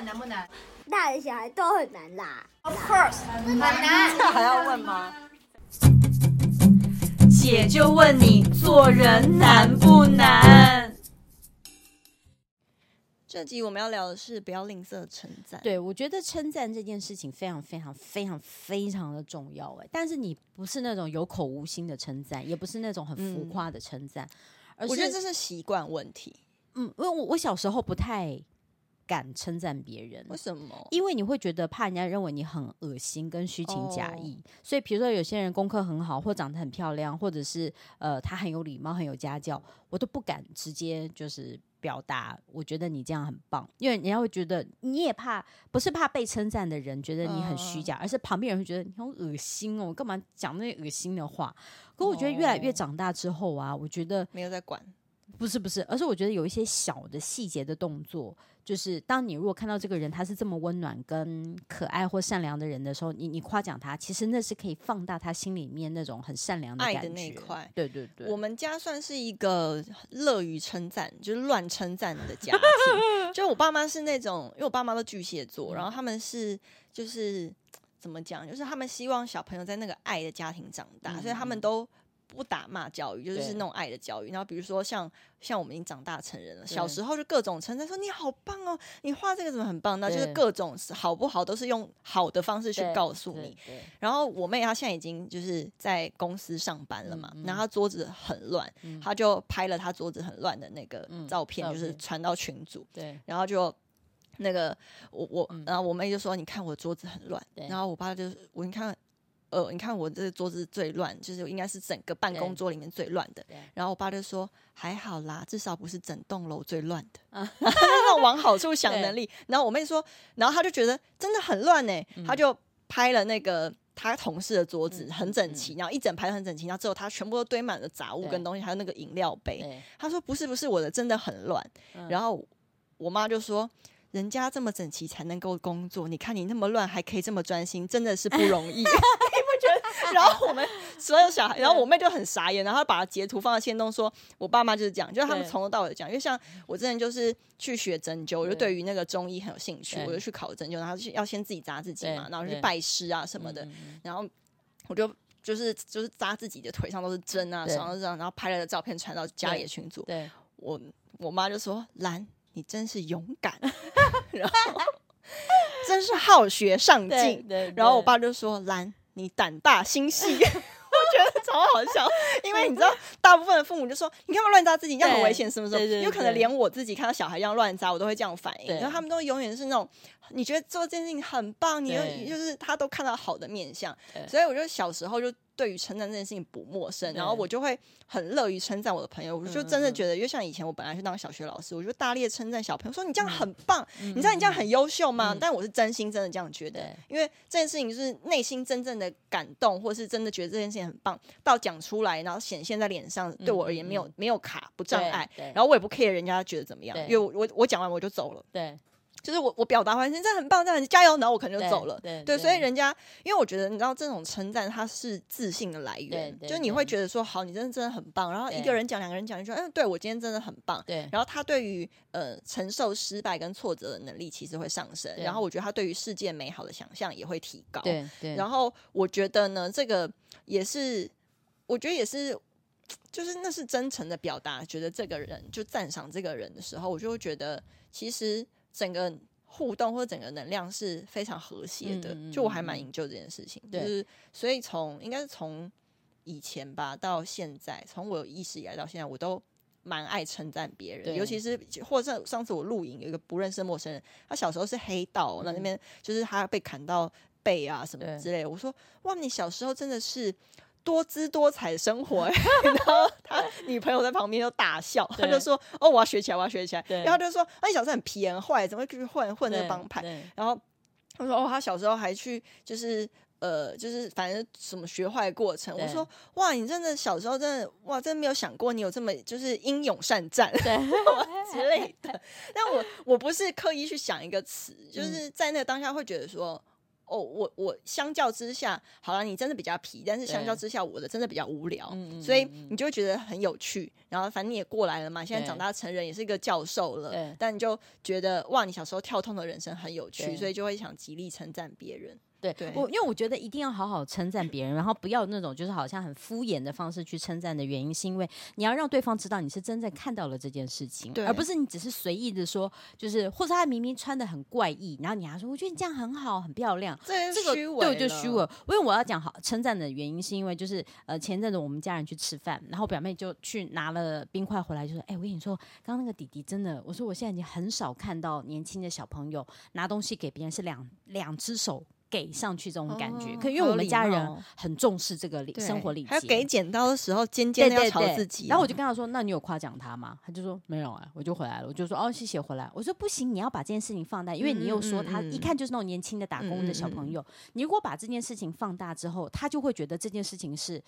们难不难？大人小孩都很难啦。Of course，很难。这还要问吗？姐就问你，做人难不难？这集我们要聊的是不要吝啬称赞。对，我觉得称赞这件事情非常非常非常非常的重要哎，但是你不是那种有口无心的称赞，也不是那种很浮夸的称赞，嗯、而是我觉得这是习惯问题。嗯，因为我我小时候不太敢称赞别人，为什么？因为你会觉得怕人家认为你很恶心跟虚情假意，哦、所以比如说有些人功课很好，或长得很漂亮，或者是呃他很有礼貌、很有家教，我都不敢直接就是表达，我觉得你这样很棒，因为人家会觉得你也怕，不是怕被称赞的人觉得你很虚假，哦、而是旁边人会觉得你好恶心哦，干嘛讲那些恶心的话？可我觉得越来越长大之后啊，我觉得没有在管。不是不是，而是我觉得有一些小的细节的动作，就是当你如果看到这个人他是这么温暖跟可爱或善良的人的时候，你你夸奖他，其实那是可以放大他心里面那种很善良的感觉。爱的那一块。对对对，我们家算是一个乐于称赞，就是乱称赞的家庭。就我爸妈是那种，因为我爸妈都巨蟹座，然后他们是就是怎么讲，就是他们希望小朋友在那个爱的家庭长大，嗯、所以他们都。不打骂教育，就是那种爱的教育。然后比如说像像我们已经长大成人了，小时候就各种称赞，说你好棒哦，你画这个怎么很棒？那就是各种好不好都是用好的方式去告诉你。然后我妹她现在已经就是在公司上班了嘛，然后她桌子很乱，她就拍了她桌子很乱的那个照片，就是传到群组。对，然后就那个我我，然后我妹就说：“你看我桌子很乱。”然后我爸就我你看。呃，你看我这个桌子最乱，就是应该是整个办公桌里面最乱的。然后我爸就说：“还好啦，至少不是整栋楼最乱的。”那种往好处想能力。然后我妹说，然后她就觉得真的很乱呢，他就拍了那个他同事的桌子很整齐，然后一整排很整齐，然后之后他全部都堆满了杂物跟东西，还有那个饮料杯。他说：“不是不是，我的真的很乱。”然后我妈就说。人家这么整齐才能够工作，你看你那么乱还可以这么专心，真的是不容易。然后我们 所有小孩，然后我妹就很傻眼，然后把它截图放在限动，说我爸妈就是这样，就是他们从头到尾讲。因为像我之前就是去学针灸，我就对。于那个中医很有兴趣，我就去考针灸，然后要先自己扎自己嘛，然后去拜师啊什么的，然后我就就是就是扎自己的腿上都是针啊，手上都是这样，然后拍了个照片传到家里的群组。对，我我妈就说兰。你真是勇敢，然后 真是好学上进，然后我爸就说：“兰，你胆大心细。”我觉得超好笑，因为你知道，大部分的父母就说：“你干嘛乱扎自己？这样很危险，是不是？”有可能连我自己看到小孩这样乱扎，我都会这样反应。然后他们都永远是那种，你觉得做这件事情很棒，你又就是他都看到好的面相，所以我就小时候就。对于称赞这件事情不陌生，然后我就会很乐于称赞我的朋友。我就真的觉得，因为像以前我本来去当小学老师，我就大力称赞小朋友，说你这样很棒，你知道你这样很优秀吗？但我是真心真的这样觉得，因为这件事情是内心真正的感动，或是真的觉得这件事情很棒，到讲出来，然后显现在脸上，对我而言没有没有卡不障碍，然后我也不 care 人家觉得怎么样，因为我我我讲完我就走了。对。就是我，我表达完成，这很棒，这样加油，然后我可能就走了。对，对，对，所以人家，因为我觉得，你知道，这种称赞它是自信的来源，就是你会觉得说，好，你真的真的很棒。然后一个人讲，两个人讲，你说，嗯，对我今天真的很棒。对。然后他对于呃承受失败跟挫折的能力其实会上升，然后我觉得他对于世界美好的想象也会提高。对对。然后我觉得呢，这个也是，我觉得也是，就是那是真诚的表达，觉得这个人就赞赏这个人的时候，我就会觉得其实。整个互动或者整个能量是非常和谐的，嗯嗯嗯、就我还蛮享受这件事情。对就是所以从应该是从以前吧到现在，从我有意识以来到现在，我都蛮爱称赞别人，尤其是或者上次我录影有一个不认识的陌生人，他小时候是黑道，那、嗯、那边就是他被砍到背啊什么之类的，我说哇，你小时候真的是。多姿多彩的生活，然后他女朋友在旁边就大笑，他就说：“哦，我要学起来，我要学起来。”然后就说：“啊，你小时候很皮很坏，怎么会去混混那个帮派？”然后他说：“哦，他小时候还去，就是呃，就是反正什么学坏的过程。”我说：“哇，你真的小时候真的哇，真的没有想过你有这么就是英勇善战 之类的。”但我我不是刻意去想一个词，就是在那个当下会觉得说。哦，我我相较之下，好了，你真的比较皮，但是相较之下，我的真的比较无聊，所以你就会觉得很有趣。然后反正你也过来了嘛，现在长大成人也是一个教授了，但你就觉得哇，你小时候跳痛的人生很有趣，所以就会想极力称赞别人。对，对我因为我觉得一定要好好称赞别人，然后不要那种就是好像很敷衍的方式去称赞的原因，是因为你要让对方知道你是真正看到了这件事情，而不是你只是随意的说，就是或者他明明穿的很怪异，然后你还说我觉得你这样很好，很漂亮，这个对我就虚伪。因为我要讲好称赞的原因，是因为就是呃前阵子我们家人去吃饭，然后表妹就去拿了冰块回来，就说哎我跟你说，刚刚那个弟弟真的，我说我现在已经很少看到年轻的小朋友拿东西给别人是两两只手。给上去这种感觉，可因为我们家人很重视这个礼生活礼节，还有给剪刀的时候尖尖的要朝自己。然后我就跟他说：“那你有夸奖他吗？”他就说：“没有啊。”我就回来了，我就说：“哦，谢谢回来。”我说：“不行，你要把这件事情放大，因为你又说他一看就是那种年轻的打工的小朋友。你如果把这件事情放大之后，他就会觉得这件事情是。”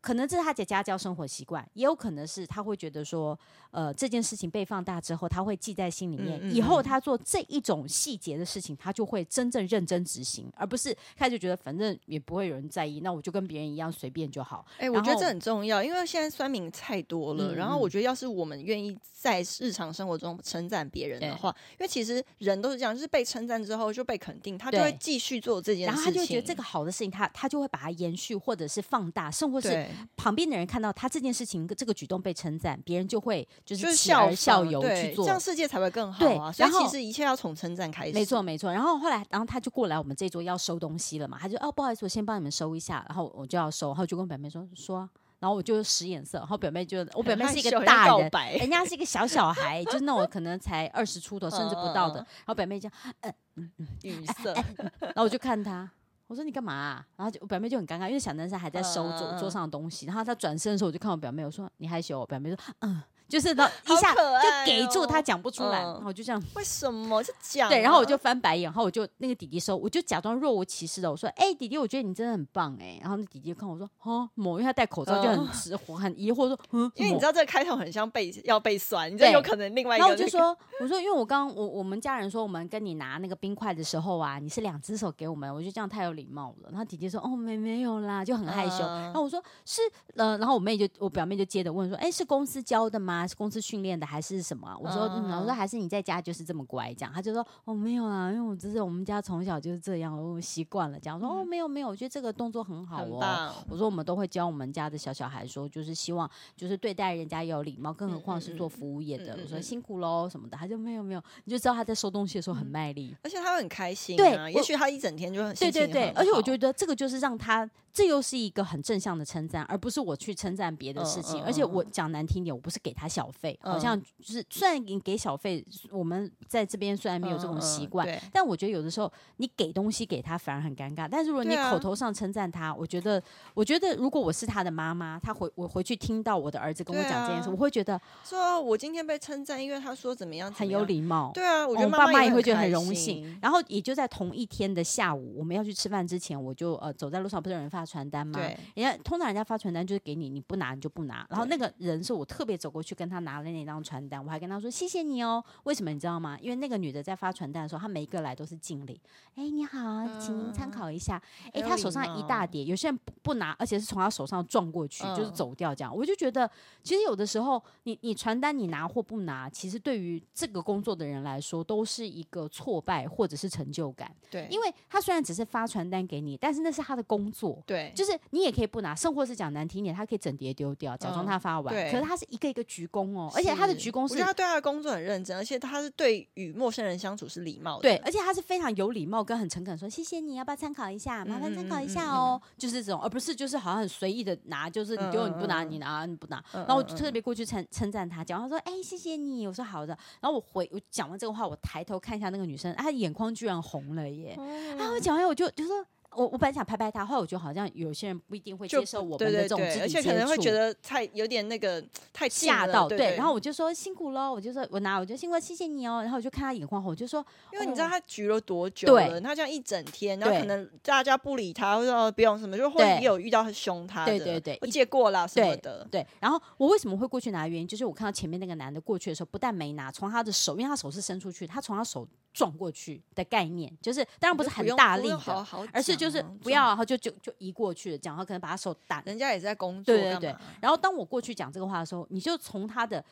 可能这是他的家教生活习惯，也有可能是他会觉得说，呃，这件事情被放大之后，他会记在心里面。嗯嗯、以后他做这一种细节的事情，他就会真正认真执行，而不是开始觉得反正也不会有人在意，那我就跟别人一样随便就好。哎、欸，我觉得这很重要，因为现在酸民太多了。嗯、然后我觉得，要是我们愿意在日常生活中称赞别人的话，因为其实人都是这样，就是被称赞之后就被肯定，他就会继续做这件事情，然后他就觉得这个好的事情他，他他就会把它延续或者是放大，甚至是。旁边的人看到他这件事情，这个举动被称赞，别人就会就是笑而效尤去做，这样世界才会更好啊！对，然后其实一切要从称赞开始，没错没错。然后后来，然后他就过来我们这桌要收东西了嘛，他就哦不好意思，我先帮你们收一下，然后我就要收，然后就跟表妹说说，然后我就使眼色，然后表妹就 我表妹是一个大人，人家是一个小小孩，就是那我可能才二十出头甚至不到的，然后表妹就嗯嗯嗯语塞，然后我就看他。我说你干嘛啊？然后就我表妹就很尴尬，因为小男生还在收桌桌上的东西。然后他转身的时候，我就看我表妹，我说你害羞？我表妹说嗯。就是他 一下就给住，他讲不出来，然后就这样。为什么是讲？对，然后我就翻白眼，然后我就那个弟弟说，我就假装若无其事的我说：“哎，弟弟，我觉得你真的很棒哎。”然后那弟弟看我说：“哈，某，因为他戴口罩就很直，很疑惑说：‘嗯，因为你知道这个开头很像被要被酸，你这有可能另外一个。’然后我就说：‘我说，因为我刚我我们家人说，我们跟你拿那个冰块的时候啊，你是两只手给我们，我觉得这样太有礼貌了。’然后弟弟说：‘哦，没没有啦，就很害羞。’然后我说：‘是呃，然后我妹就我表妹就接着问说：‘哎，是公司教的吗？是公司训练的？’还是什么？我说，嗯，我说还是你在家就是这么乖，这样。他就说，哦，没有啊，因为我只是我们家从小就是这样，我习惯了这样。我说，哦，没有没有，我觉得这个动作很好哦。我说，我们都会教我们家的小小孩说，就是希望就是对待人家有礼貌，更何况是做服务业的。我说辛苦喽什么的，他就没有没有，你就知道他在收东西的时候很卖力，而且他会很开心。对，也许他一整天就很对对对，而且我觉得这个就是让他。这又是一个很正向的称赞，而不是我去称赞别的事情。而且我讲难听点，我不是给他小费，好像就是虽然你给小费，我们在这边虽然没有这种习惯，但我觉得有的时候你给东西给他反而很尴尬。但是如果你口头上称赞他，我觉得，我觉得如果我是他的妈妈，他回我回去听到我的儿子跟我讲这件事，我会觉得说我今天被称赞，因为他说怎么样，很有礼貌。对啊，我觉得爸妈也会觉得很荣幸。然后也就在同一天的下午，我们要去吃饭之前，我就呃走在路上，不是有人发传单吗？对，人家通常人家发传单就是给你，你不拿你就不拿。然后那个人是我特别走过去跟他拿了那张传单，我还跟他说谢谢你哦。为什么你知道吗？因为那个女的在发传单的时候，她每一个来都是敬礼。哎，你好，请您参考一下。哎，她手上一大叠，有些人不不拿，而且是从她手上撞过去，就是走掉这样。我就觉得，其实有的时候，你你传单你拿或不拿，其实对于这个工作的人来说，都是一个挫败或者是成就感。对，因为他虽然只是发传单给你，但是那是他的工作。对，就是你也可以不拿，甚或是讲难听点，他可以整叠丢掉，假装他发完。可是他是一个一个鞠躬哦，而且他的鞠躬是，我觉得他对他的工作很认真，而且他是对与陌生人相处是礼貌的。对，而且他是非常有礼貌跟很诚恳说谢谢你，要不要参考一下？麻烦参考一下哦，就是这种，而不是就是好像很随意的拿，就是你丢你不拿，你拿你不拿。然后我就特别过去称称赞他，讲他说哎谢谢你，我说好的。然后我回我讲完这个话，我抬头看一下那个女生，她眼眶居然红了耶。然后我讲完我就就说。我我本来想拍拍他，后来我觉得好像有些人不一定会接受我们的这种肢体接触，而且可能会觉得太有点那个太吓到。对，对，对，然后我就说辛苦喽，我就说我拿，我就辛苦，谢谢你哦。然后我就看他眼眶红，我就说，因为你知道他举了多久了，对他这样一整天，然后可能大家不理他，或者说不用什么，就会也有遇到很凶他的，对对对，我借过了什么的对。对，然后我为什么会过去拿？原因就是我看到前面那个男的过去的时候，不但没拿，从他的手，因为他手是伸出去，他从他手撞过去的概念，就是当然不是很大力的，好好而是就是不要，然后就就就移过去了，讲，然后可能把他手打，人家也是在工作，对对对。然后当我过去讲这个话的时候，你就从他的。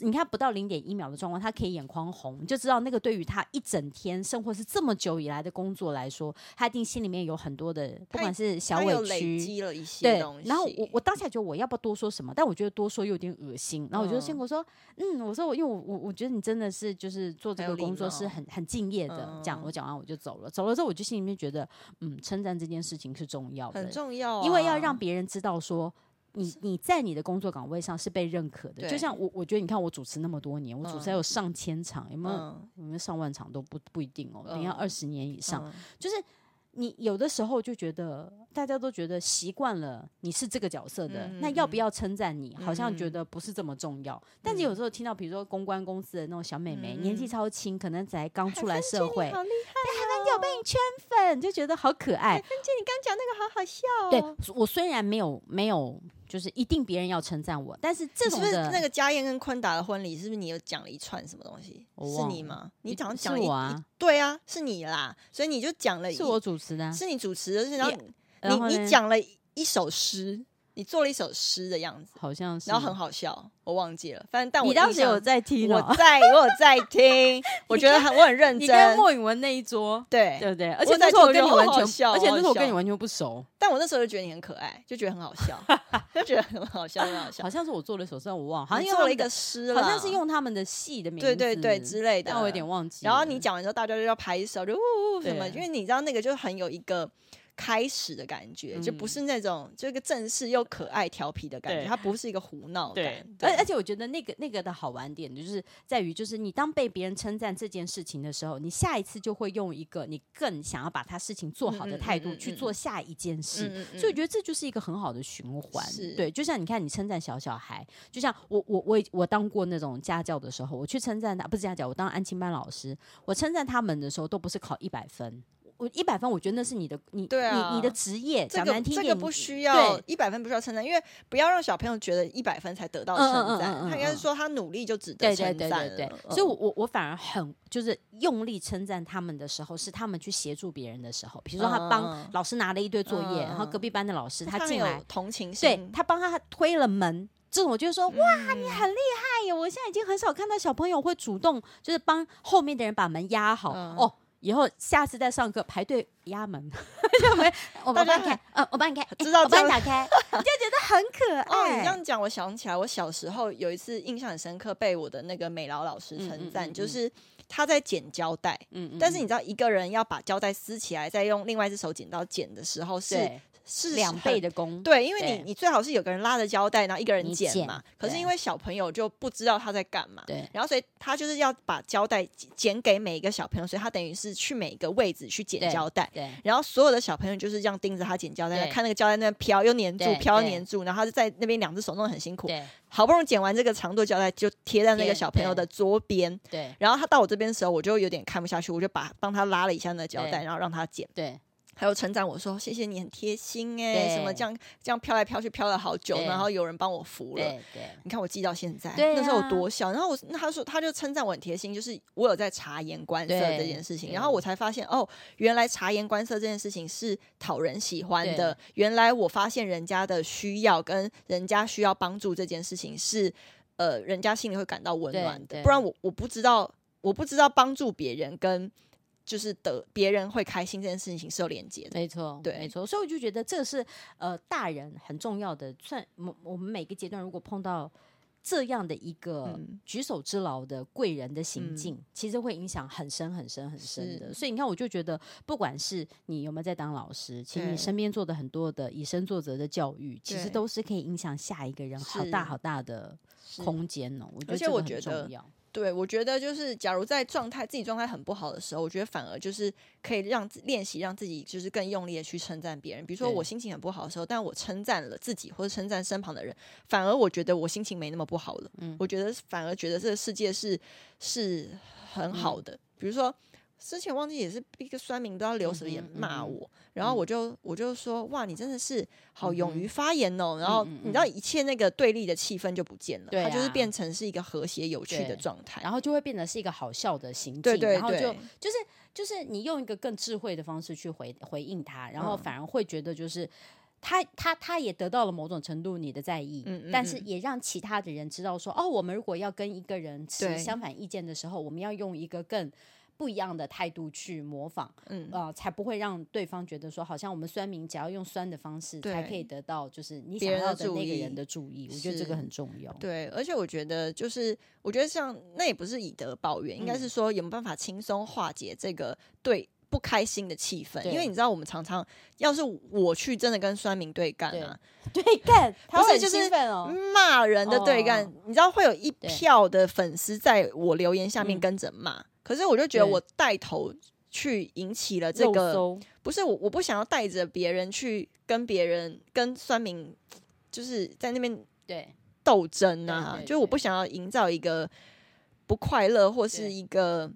你看不到零点一秒的状况，他可以眼眶红，你就知道那个对于他一整天生活是这么久以来的工作来说，他一定心里面有很多的，不管是小委屈，累积了一些对。东西。然后我我当下觉得我要不要多说什么，但我觉得多说又有点恶心。然后我就先跟我说，嗯，我说我因为我我我觉得你真的是就是做这个工作是很很敬业的。这样我讲完我就走了，走了之后我就心里面觉得，嗯，称赞这件事情是重要的，很重要啊，因为要让别人知道说。你你在你的工作岗位上是被认可的，就像我，我觉得你看我主持那么多年，我主持还有上千场，有没有？有没有上万场都不不一定哦，你要二十年以上，就是你有的时候就觉得大家都觉得习惯了你是这个角色的，那要不要称赞你？好像觉得不是这么重要。但是有时候听到比如说公关公司的那种小美眉，年纪超轻，可能才刚出来社会，好厉害，还能有被你圈粉，就觉得好可爱。芬姐，你刚讲那个好好笑哦。对，我虽然没有没有。就是一定别人要称赞我，但是这种的是是那个家燕跟坤达的婚礼，是不是你有讲了一串什么东西？是你吗？你讲了一，我啊，对啊，是你啦，所以你就讲了，是我主持的，啊，是你主持的，然后你你讲了一首诗。你做了一首诗的样子，好像是，然后很好笑，我忘记了。反正但我你当时有在听，我在，我有在听。我觉得很，我很认真。你跟莫允文那一桌，对对不对？而且那时候我跟你完全，而且那时候我跟你完全不熟。但我那时候就觉得你很可爱，就觉得很好笑，就觉得很好笑，很好笑。好像是我做了一首诗，我忘了，好像做了一个诗，好像是用他们的戏的名字，对对对之类的。但我有点忘记。然后你讲完之后，大家就要拍手，就呜呜什么，因为你知道那个就很有一个。开始的感觉、嗯、就不是那种就一个正式又可爱调皮的感觉，它不是一个胡闹 感。而而且我觉得那个那个的好玩点就是在于，就是你当被别人称赞这件事情的时候，你下一次就会用一个你更想要把他事情做好的态度去做下一件事。所以我觉得这就是一个很好的循环。对，就像你看，你称赞小小孩，就像我我我我当过那种家教的时候，我去称赞他，不是家教，我当安亲班老师，我称赞他们的时候都不是考一百分。我一百分，我觉得那是你的，你对啊，你你的职业讲难听点，这个不需要一百分，不需要称赞，因为不要让小朋友觉得一百分才得到称赞，他应该是说他努力就值得称赞。对对对对对，所以我我我反而很就是用力称赞他们的时候，是他们去协助别人的时候，比如说他帮老师拿了一堆作业，然后隔壁班的老师他进来同情心，对他帮他推了门，这种我就说哇，你很厉害耶！我现在已经很少看到小朋友会主动就是帮后面的人把门压好哦。以后下次再上课排队压门，就没我帮你开，呃，我帮你开，知道我帮你打开，你就觉得很可爱。哦，你这样讲，我想起来，我小时候有一次印象很深刻，被我的那个美劳老师称赞，就是他在剪胶带，嗯，但是你知道，一个人要把胶带撕起来，再用另外一只手剪刀剪的时候是。是两倍的工，对，因为你你最好是有个人拉着胶带，然后一个人剪嘛。可是因为小朋友就不知道他在干嘛，对，然后所以他就是要把胶带剪给每一个小朋友，所以他等于是去每一个位置去剪胶带，对。然后所有的小朋友就是这样盯着他剪胶带，看那个胶带那边飘又粘住，飘又粘住，然后他就在那边两只手弄得很辛苦，对。好不容易剪完这个长度胶带，就贴在那个小朋友的桌边，对。然后他到我这边的时候，我就有点看不下去，我就把帮他拉了一下那个胶带，然后让他剪，对。还有称赞我说谢谢你很贴心哎、欸，什么这样这样飘来飘去飘了好久，然后有人帮我扶了，对对，你看我记到现在，那时候我多小，然后我那他说他就称赞我很贴心，就是我有在察言观色这件事情，然后我才发现哦，原来察言观色这件事情是讨人喜欢的，原来我发现人家的需要跟人家需要帮助这件事情是呃人家心里会感到温暖的，不然我我不知道我不知道帮助别人跟。就是得别人会开心这件事情是有连接的，没错，对，没错。所以我就觉得这是呃大人很重要的。算我我们每个阶段如果碰到这样的一个举手之劳的贵人的行径，嗯、其实会影响很深很深很深的。所以你看，我就觉得不管是你有没有在当老师，其实你身边做的很多的以身作则的教育，其实都是可以影响下一个人好大好大的空间哦。我觉得这个很重要。对，我觉得就是，假如在状态自己状态很不好的时候，我觉得反而就是可以让练习让自己就是更用力的去称赞别人。比如说我心情很不好的时候，但我称赞了自己或者称赞身旁的人，反而我觉得我心情没那么不好了。嗯，我觉得反而觉得这个世界是是很好的。嗯、比如说之前忘记也是一个酸民，不知道留什么言骂我，嗯嗯、然后我就我就说哇，你真的是好勇于发言哦。嗯、然后你知道一切那个对立的气氛就不见了，它就是变成是一个和谐有趣的状态，然后就会变得是一个好笑的行径，对对对，然后就就是就是你用一个更智慧的方式去回回应他，然后反而会觉得就是。他他他也得到了某种程度你的在意，嗯嗯嗯，但是也让其他的人知道说，哦，我们如果要跟一个人持相反意见的时候，我们要用一个更不一样的态度去模仿，嗯。呃，才不会让对方觉得说，好像我们酸民只要用酸的方式才可以得到，就是你想要的那个人的注意。我觉得这个很重要。对，而且我觉得就是，我觉得像那也不是以德报怨，嗯、应该是说有没有办法轻松化解这个对。不开心的气氛，因为你知道，我们常常要是我去真的跟酸民对干啊，对。干，不是就是骂人的对干，你知道会有一票的粉丝在我留言下面跟着骂，可是我就觉得我带头去引起了这个，不是我我不想要带着别人去跟别人跟酸民，就是在那边对。斗争啊，就是我不想要营造一个不快乐或是一个。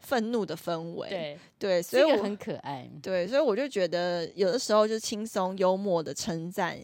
愤怒的氛围，对。对，所以我很可爱。对，所以我就觉得有的时候就轻松幽默的称赞，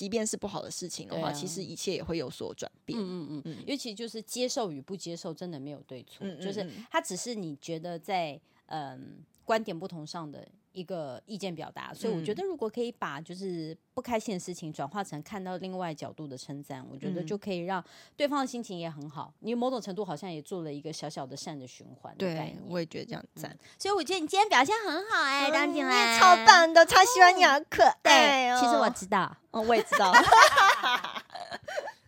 即便是不好的事情的话，啊、其实一切也会有所转变。嗯嗯嗯，嗯尤其就是接受与不接受，真的没有对错，嗯嗯嗯就是它只是你觉得在嗯观点不同上的。一个意见表达，所以我觉得如果可以把就是不开心的事情转化成看到另外角度的称赞，我觉得就可以让对方的心情也很好。你某种程度好像也做了一个小小的善的循环。对，我也觉得这样赞。所以我觉得你今天表现很好哎，张景兰，超棒的，超喜欢你，好可爱。其实我知道，嗯，我也知道。